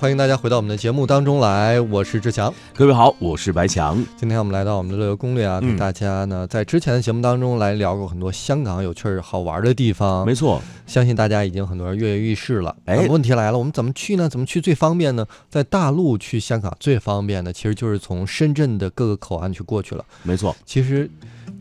欢迎大家回到我们的节目当中来，我是志强。各位好，我是白强。今天我们来到我们的乐游攻略啊，大家呢在之前的节目当中来聊过很多香港有趣儿好玩的地方。没错，相信大家已经很多人跃跃欲试了。哎问题来了，我们怎么去呢？怎么去最方便呢？在大陆去香港最方便的，其实就是从深圳的各个口岸去过去了。没错，其实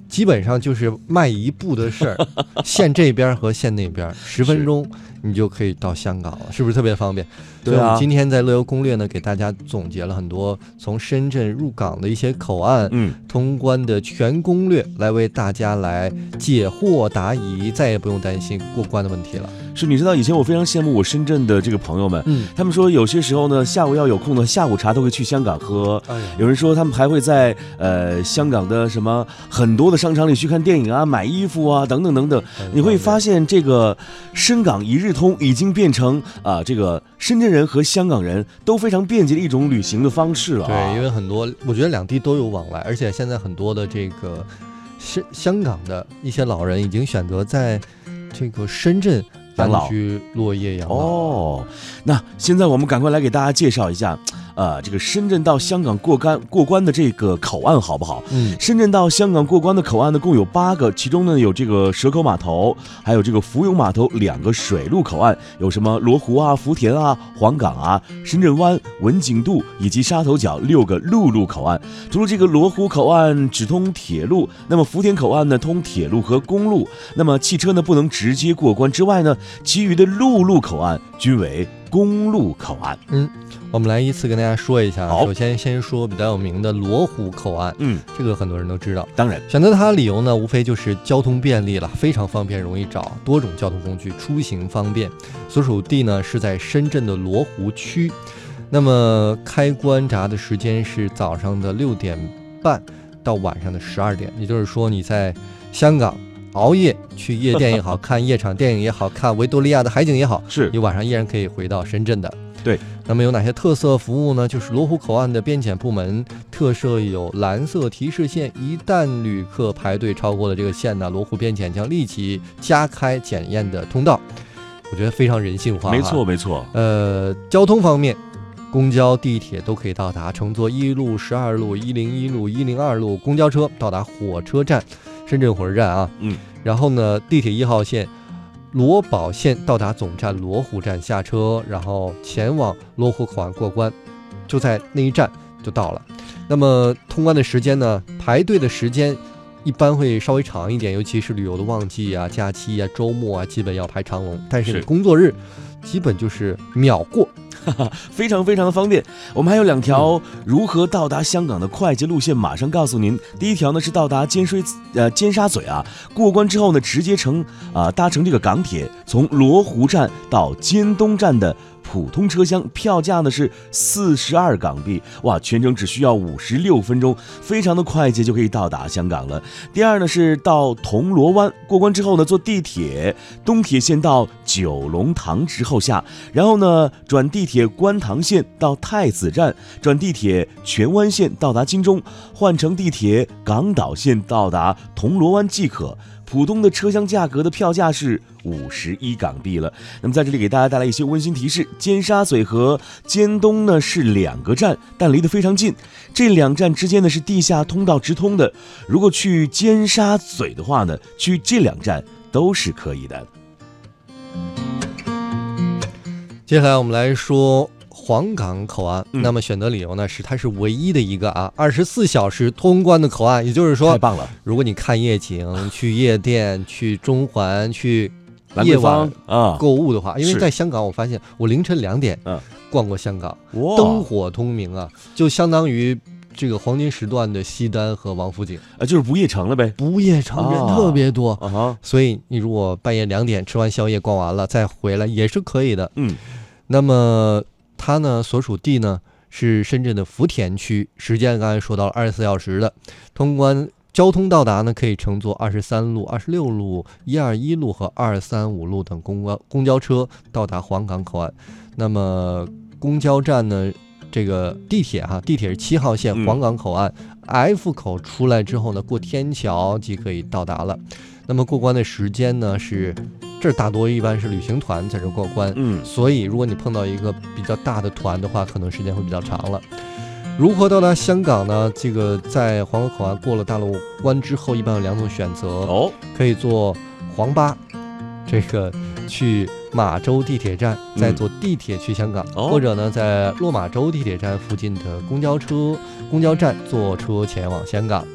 基本上就是迈一步的事儿，县这边和县那边十分钟你就可以到香港了，是不是特别方便？对啊所以我们今天在乐游攻略呢，给大家总结了很多从深圳入港的一些口岸、嗯，通关的全攻略，来为大家来解惑答疑，再也不用担心过关的问题了。是你知道以前我非常羡慕我深圳的这个朋友们，嗯，他们说有些时候呢，下午要有空的下午茶都会去香港喝。哎，有人说他们还会在呃香港的什么很多的商场里去看电影啊、买衣服啊等等等等。你会发现这个深港一日通已经变成啊、这个深圳人和香港人都非常便捷的一种旅行的方式了、啊。对，因为很多我觉得两地都有往来，而且现在很多的这个香香港的一些老人已经选择在这个深圳养老安居落叶养老。哦，那现在我们赶快来给大家介绍一下，呃，这个深圳到香港过关过关的这个口岸好不好？嗯，深圳到香港过关的口岸呢，共有八个，其中呢有这个蛇口码头，还有这个福永码头两个水路口岸，有什么罗湖啊、福田啊、黄岗啊、深圳湾、文景渡以及沙头角六个陆路口岸。除了这个罗湖口岸只通铁路，那么福田口岸呢通铁路和公路，那么汽车呢不能直接过关之外呢，其余的陆路口岸均为公路口岸。嗯我们来依次跟大家说一下啊。好首先先说比较有名的罗湖口岸，嗯，这个很多人都知道。当然，选择它的理由呢，无非就是交通便利了，非常方便，容易找，多种交通工具，出行方便。所属地呢是在深圳的罗湖区。那么开关闸的时间是早上的六点半到晚上的十二点，也就是说你在香港熬夜去夜店也好看夜场电影也好看维多利亚的海景也好，是你晚上依然可以回到深圳的。对，那么有哪些特色服务呢？就是罗湖口岸的边检部门特设有蓝色提示线，一旦旅客排队超过了这个线呢，罗湖边检将立即加开检验的通道。我觉得非常人性化。没错。没错，呃，交通方面，公交、地铁都可以到达，乘坐一路、十二路、一零一路、一零二路公交车到达火车站，深圳火车站啊。嗯。然后呢，地铁一号线罗宝线到达总站罗湖站下车，然后前往罗湖口岸过关，就在那一站就到了。那么通关的时间呢？排队的时间一般会稍微长一点，尤其是旅游的旺季啊、假期啊、周末啊，基本要排长龙。但是工作日，基本就是秒过。非常非常的方便。我们还有两条如何到达香港的快捷路线，马上告诉您。第一条呢是到达尖水呃尖沙咀啊，过关之后呢，直接乘啊、搭乘这个港铁，从罗湖站到尖东站的。普通车厢票价呢是四十二港币，哇，全程只需要五十六分钟，非常的快捷就可以到达香港了。第二呢是到铜锣湾过关之后呢，坐地铁东铁线到九龙塘之后下，然后呢转地铁观塘线到太子站，转地铁荃湾线到达金钟，换乘地铁港岛线到达铜锣湾即可。普通的车厢价格的票价是五十一港币了。那么在这里给大家带来一些温馨提示：尖沙咀和尖东呢是两个站，但离得非常近。这两站之间呢是地下通道直通的。如果去尖沙咀的话呢，去这两站都是可以的。接下来我们来说黄冈口岸，嗯。那么选择理由呢是它是唯一的一个啊，二十四小时通关的口岸，也就是说，太棒了，如果你看夜景、去夜店、去中环、去夜晚啊，购物的话，因为在香港，我发现我凌晨两点嗯。逛过香港，哇。灯火通明啊，就相当于这个黄金时段的西单和王府井，啊，就是不夜城了呗。不夜城人啊。特别多，啊，所以你如果半夜两点吃完宵夜逛完了再回来也是可以的。嗯，那么它呢所属地呢是深圳的福田区，时间刚才说到了二十四小时的通关。交通到达呢，可以乘坐二十三路、二十六路、一二一路和二三五路等公交公交车到达黄岗口岸。那么公交站呢，这个地铁哈，地铁是七号线嗯黄岗口岸、F 口出来之后呢，过天桥即可以到达了。那么过关的时间呢是这儿大多一般是旅行团在这过关，嗯，所以如果你碰到一个比较大的团的话，可能时间会比较长了。如何到达香港呢？这个在黄河口岸过了大陆关之后，一般有两种选择，哦，可以坐黄巴，这个去马洲地铁站，再坐地铁去香港，哦或者呢，在落马洲地铁站附近的公交车、公交站坐车前往香港。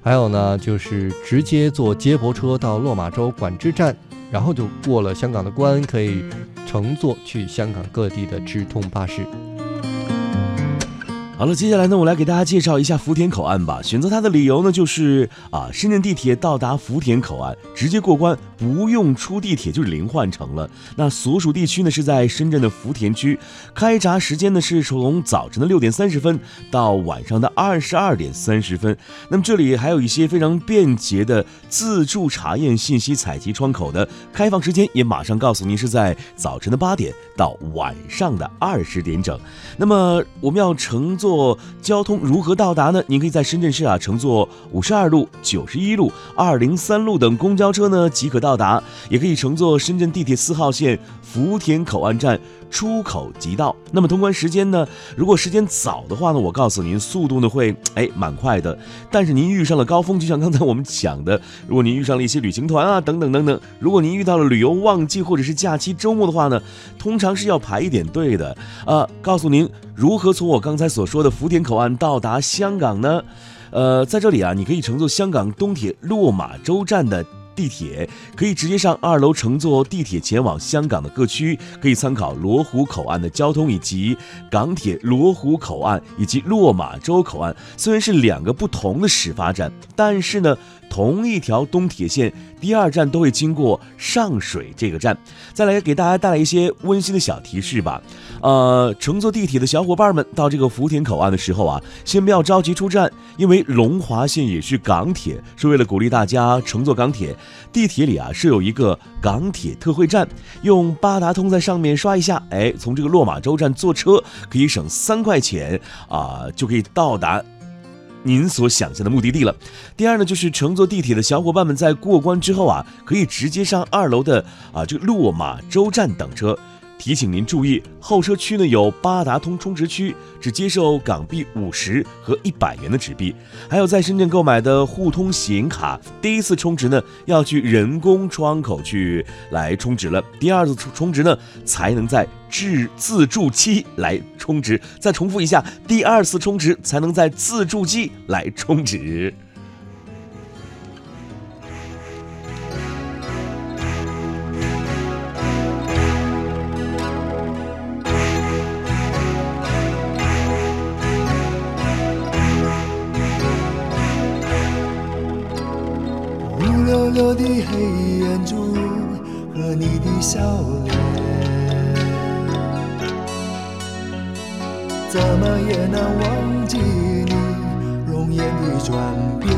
还有呢，就是直接坐接驳车到落马洲管制站，然后就过了香港的关，可以乘坐去香港各地的直通巴士。好了，接下来呢，我来给大家介绍一下福田口岸吧。选择它的理由呢，就是啊，深圳地铁到达福田口岸，直接过关，不用出地铁就是零换乘了。那所属地区呢是在深圳的福田区，开闸时间呢是从早晨的六点三十分到晚上的二十二点三十分。那么这里还有一些非常便捷的自助查验信息采集窗口的开放时间，也马上告诉您是在早晨的八点到晚上的二十点整。那么我们要乘坐坐交通如何到达呢？您可以在深圳市啊乘坐五十二路、九十一路、二零三路等公交车呢即可到达，也可以乘坐深圳地铁四号线福田口岸站出口即到。那么通关时间呢？如果时间早的话呢，我告诉您速度呢会哎蛮快的。但是您遇上了高峰，就像刚才我们讲的，如果您遇上了一些旅行团啊等等等等，如果您遇到了旅游旺季或者是假期周末的话呢，通常是要排一点队的。呃，告诉您如何从我刚才所说的福田口岸到达香港呢？呃，在这里啊，你可以乘坐香港东铁落马洲站的。地铁可以直接上二楼乘坐地铁前往香港的各区，可以参考罗湖口岸的交通以及港铁罗湖口岸以及落马洲口岸。虽然是两个不同的始发站，但是呢，同一条东铁线第二站都会经过上水这个站。再来给大家带来一些温馨的小提示吧。呃，乘坐地铁的小伙伴们到这个福田口岸的时候啊，先不要着急出站，因为龙华线也是港铁，是为了鼓励大家乘坐港铁。地铁里啊设有一个港铁特惠站，用八达通在上面刷一下，哎，从这个落马洲站坐车可以省三块钱啊、就可以到达。您所想象的目的地了。第二呢，就是乘坐地铁的小伙伴们在过关之后啊，可以直接上二楼的啊这个落马洲站等车。提醒您注意，候车区呢有八达通充值区，只接受港币五十和一百元的纸币。还有在深圳购买的互通显卡，第一次充值呢要去人工窗口去来充值了，第二次充充值呢才能在自自助机来充值。再重复一下，第二次充值才能在自助机来充值。乌溜溜的黑眼珠和你的笑脸，怎么也难忘记你容颜的转变。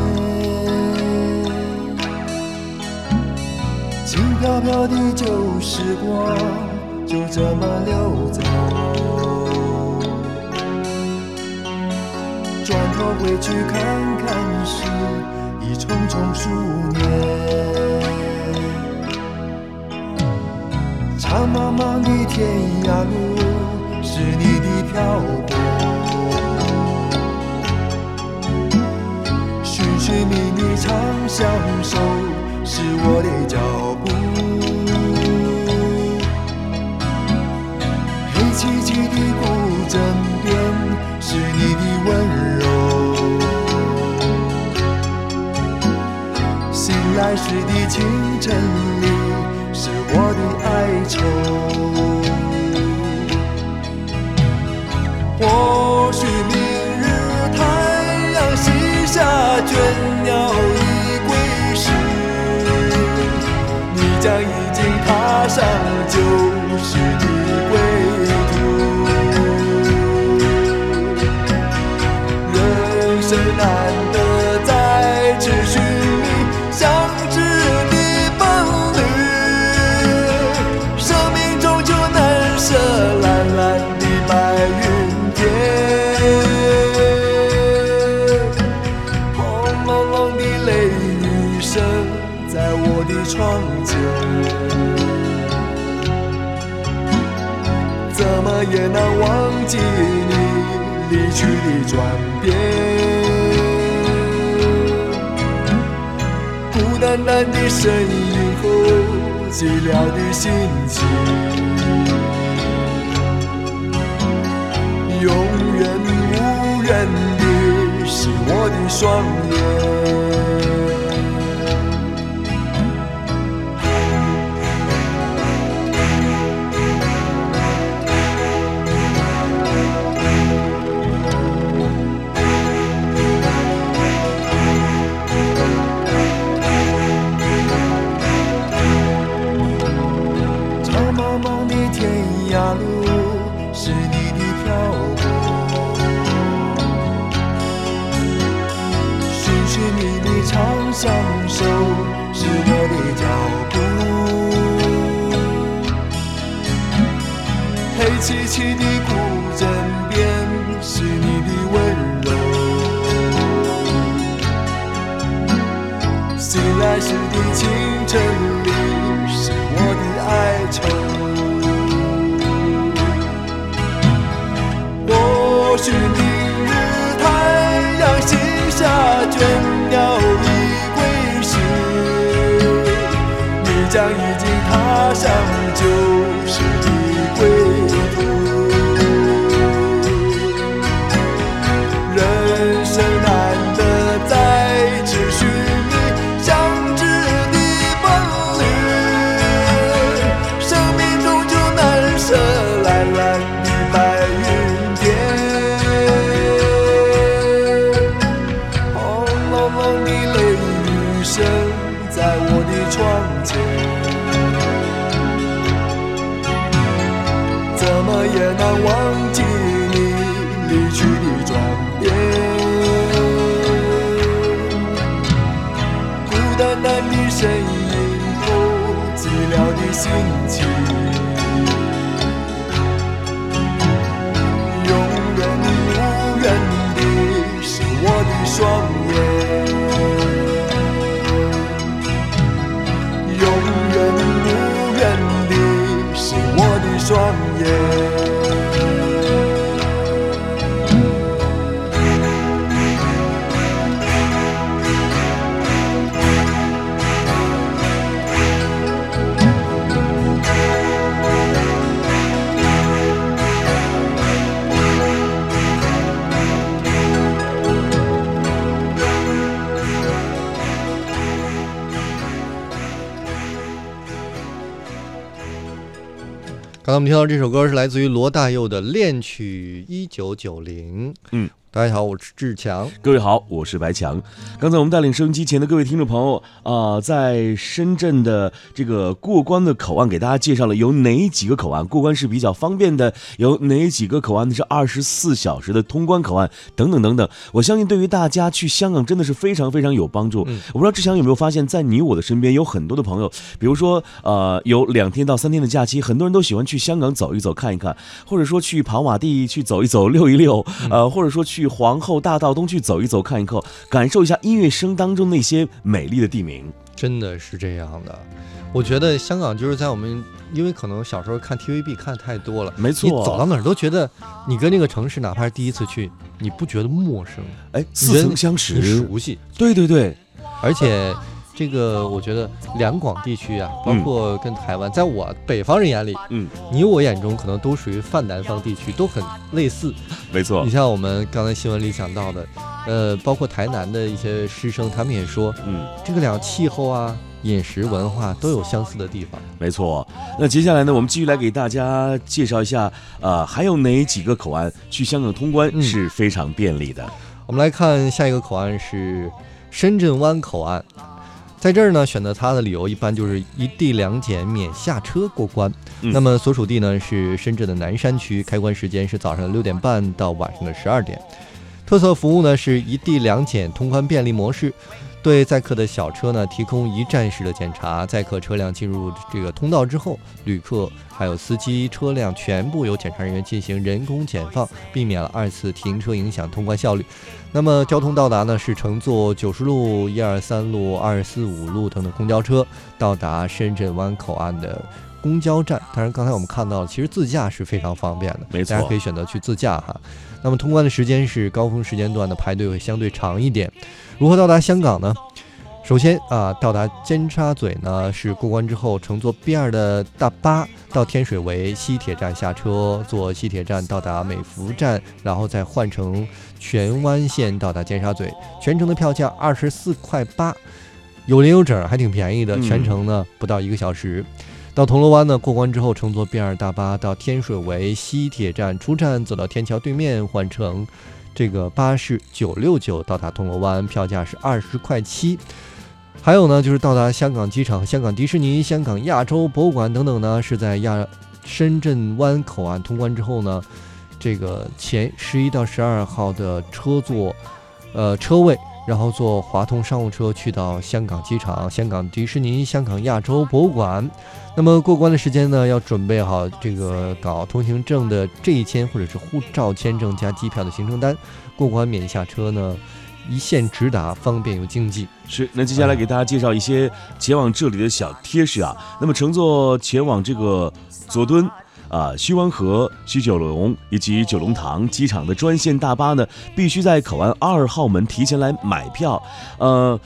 轻飘飘的旧时光就这么溜走，转头回去看看时。匆匆数年，长茫茫的天涯路是你的漂泊，寻寻觅觅长相守是我的脚步，黑漆漆的孤时的清晨里，是我的哀愁。或许明日太阳西下，倦鸟已归时，你将已经踏上旧时的也难忘记你离去的转变。孤单单的身影后，寂寥的心情，永远无人的是我的双眼。或许明日太阳西下，倦鸟已归时，你将已经踏上旧我们听到这首歌是来自于罗大佑的《恋曲一九九零》。嗯，大家好，我是志强。各位好，我是白强。刚才我们带领收音机前的各位听众朋友啊、在深圳的这个过关的口岸给大家介绍了有哪几个口岸过关是比较方便的，有哪几个口岸呢是二十四小时的通关口岸等等等等。我相信对于大家去香港真的是非常非常有帮助。嗯我不知道志强有没有发现，在你我的身边有很多的朋友，比如说呃有两天到三天的假期，很多人都喜欢去香港走一走看一看，或者说去跑马地去走一走溜一溜，呃或者说去皇后大道东去走一走看一看，感受一下音乐声当中那些美丽的地名。真的是这样的，我觉得香港就是在我们，因为可能小时候看 TVB 看太多了，没错你走到哪儿都觉得你跟这个城市，哪怕是第一次去，你不觉得陌生，哎，似曾相识。熟悉，对对对，而且这个我觉得两广地区啊，包括跟台湾，在我北方人眼里，嗯，你我眼中可能都属于泛南方地区，都很类似。没错你，像我们刚才新闻里讲到的，呃，包括台南的一些师生，他们也说，嗯。这个两气候啊、饮食文化都有相似的地方。没错，那接下来呢，我们继续来给大家介绍一下，呃，还有哪几个口岸去香港通关嗯是非常便利的。我们来看下一个口岸是深圳湾口岸，在这儿呢，选择它的理由一般就是一地两检免下车过关。嗯那么所属地呢是深圳的南山区，开关时间是早上六点半到晚上的十二点。特色服务呢是一地两检通关便利模式，对载客的小车呢提供一站式的检查。载客车辆进入这个通道之后，旅客还有司机车辆全部由检查人员进行人工检放，避免了二次停车影响通关效率。那么交通到达呢是乘坐九十路、一二三路、二四五路等等公交车到达深圳湾口岸的公交站。当然，刚才我们看到了，其实自驾是非常方便的，没错大家可以选择去自驾哈。那么通关的时间是高峰时间段的排队会相对长一点。如何到达香港呢？首先啊，到达尖沙咀呢是过关之后乘坐 B 二的大巴到天水围西铁站下车，坐西铁站到达美孚站，然后再换乘荃湾线到达尖沙咀。全程的票价二十四块八，有零有整，还挺便宜的。嗯全程呢不到一个小时。到铜锣湾呢，过关之后乘坐 B 二大巴到天水围西铁站出站，走到天桥对面换乘这个巴士九六九到达铜锣湾，票价是二十块七。还有呢，就是到达香港机场、香港迪士尼、香港亚洲博物馆等等呢，是在亚深圳湾口岸通关之后呢，这个前十一到十二号的车座，呃车位，然后坐华通商务车去到香港机场、香港迪士尼、香港亚洲博物馆。那么过关的时间呢，要准备好这个搞通行证的这一签或者是护照签证加机票的行程单。过关免下车呢，一线直达，方便又经济。是，那接下来给大家介绍一些前往这里的小贴士啊。那么乘坐前往这个佐敦。啊，西湾河、西九龙以及九龙塘机场的专线大巴呢，必须在口岸二号门提前来买票。呃，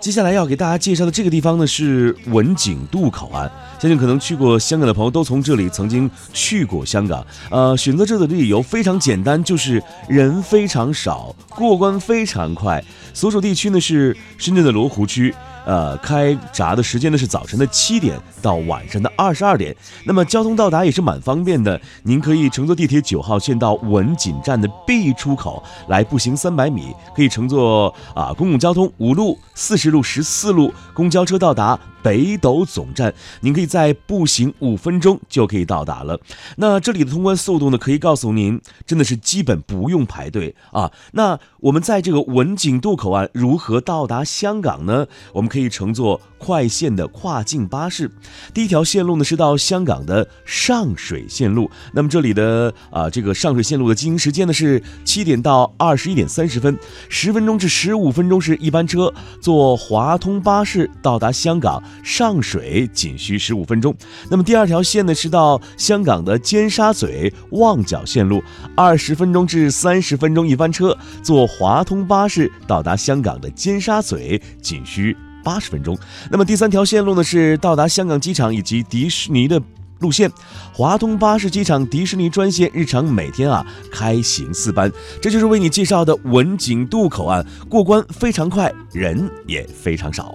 接下来要给大家介绍的这个地方呢是文景渡口岸，相信可能去过香港的朋友都从这里曾经去过香港。呃，选择这里的理由非常简单，就是人非常少，过关非常快。所属地区呢是深圳的罗湖区。呃，开闸的时间呢是早晨的七点到晚上的二十二点。那么交通到达也是蛮方便的，您可以乘坐地铁九号线到文锦站的 B 出口来步行三百米，可以乘坐啊公共交通五路、四十路、十四路公交车到达北斗总站，您可以在步行五分钟就可以到达了。那这里的通关速度呢，可以告诉您，真的是基本不用排队啊。那我们在这个文锦渡口岸如何到达香港呢？我们可以乘坐快线的跨境巴士。第一条线路呢是到香港的上水线路，那么这里的啊这个上水线路的经营时间呢是七点到二十一点三十分，十分钟至十五分钟是一班车，坐华通巴士到达香港上水仅需十五分钟。那么第二条线呢是到香港的尖沙咀旺角线路，二十分钟至三十分钟一班车，坐华通巴士到达香港的尖沙咀仅需八十分钟。那么第三条线路呢是到达香港机场以及迪士尼的。路线，华通巴士机场迪士尼专线日常每天啊开行四班，这就是为你介绍的文景渡口岸，过关非常快，人也非常少。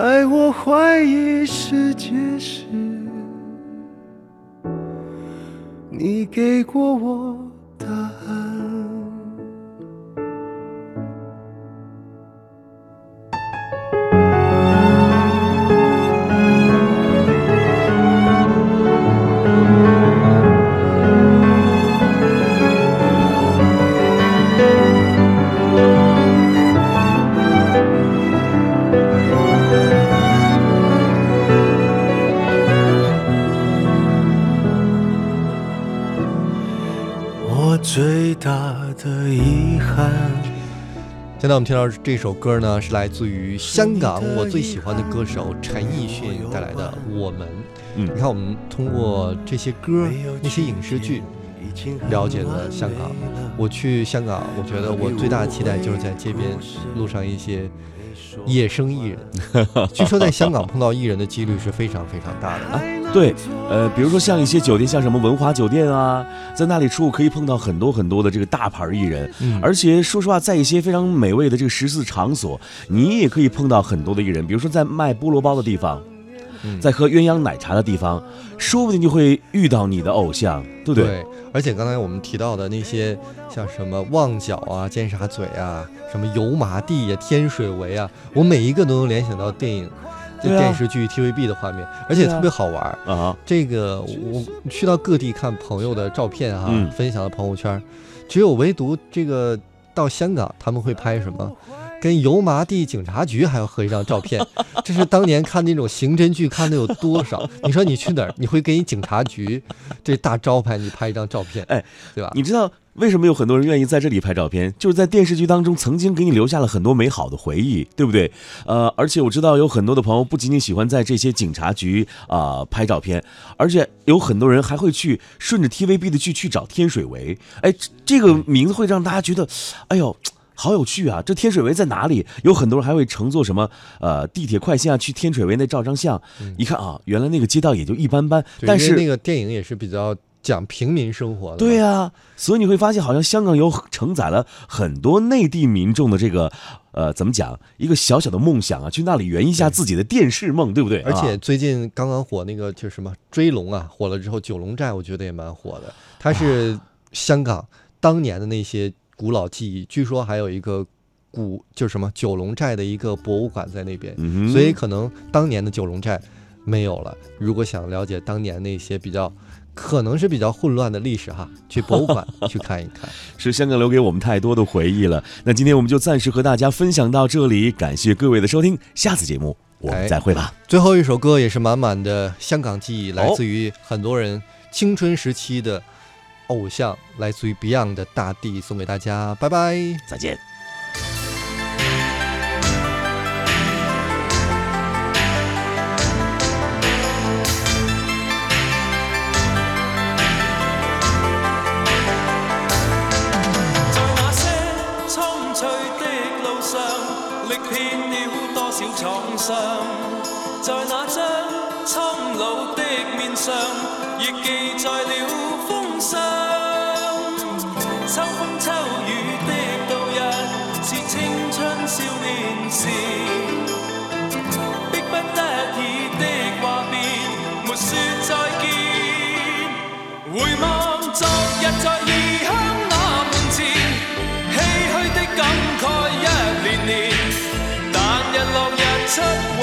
在我怀疑世界时，你给过我大的遗憾。现在我们听到这首歌呢，是来自于香港我最喜欢的歌手陈奕迅带来的《我们》。嗯你看，我们通过这些歌、那些影视剧，了解了香港。我去香港，我觉得我最大的期待就是在街边路上一些野生艺人。据说在香港碰到艺人的几率是非常非常大的。对，呃，比如说像一些酒店，像什么文华酒店啊，在那里出可以碰到很多很多的这个大牌艺人，嗯。而且说实话，在一些非常美味的这个食肆场所，你也可以碰到很多的艺人，比如说在卖菠萝包的地方，嗯在喝鸳鸯奶茶的地方，说不定就会遇到你的偶像，对不对？对，而且刚才我们提到的那些，像什么旺角啊、尖沙咀啊、什么油麻地呀、天水围啊，我每一个都能联想到电影、电视剧、TVB 的画面，而且特别好玩儿。啊，这个我去到各地看朋友的照片哈、嗯分享到朋友圈，只有唯独这个到香港他们会拍什么？跟油麻地警察局还要合一张照片，这是当年看那种刑侦剧看的有多少？你说你去哪儿，你会给你警察局这大招牌你拍一张照片，哎，对吧？你知道为什么有很多人愿意在这里拍照片？就是在电视剧当中曾经给你留下了很多美好的回忆，对不对？呃，而且我知道有很多的朋友不仅仅喜欢在这些警察局啊、拍照片，而且有很多人还会去顺着 TVB 的剧去找天水围。哎，这这个名字会让大家觉得，哎呦。好有趣啊！这天水围在哪里？有很多人还会乘坐什么呃地铁快线啊，去天水围那照张相。一看啊，原来那个街道也就一般般，但是那个电影也是比较讲平民生活的，对、呀、所以你会发现，好像香港有承载了很多内地民众的这个，呃，怎么讲，一个小小的梦想啊，去那里圆一下自己的电视梦，对不对？而且啊最近刚刚火那个就是什么追龙啊，火了之后，九龙寨我觉得也蛮火的。它是香港当年的那些古老记忆，据说还有一个古就是什么九龙寨的一个博物馆在那边，所以可能当年的九龙寨没有了。如果想了解当年那些比较可能是比较混乱的历史哈，去博物馆 去看一看。是香港留给我们太多的回忆了。那今天我们就暂时和大家分享到这里，感谢各位的收听，下次节目我们哎再会吧。最后一首歌也是满满的香港记忆，来哦自于很多人青春时期的偶像，来自于 Beyond 的《大地》，送给大家，拜拜。再见。迫不得已的話別，沒說再見。回望昨日在異鄉那門前，唏噓的感慨一年年，但日落日出永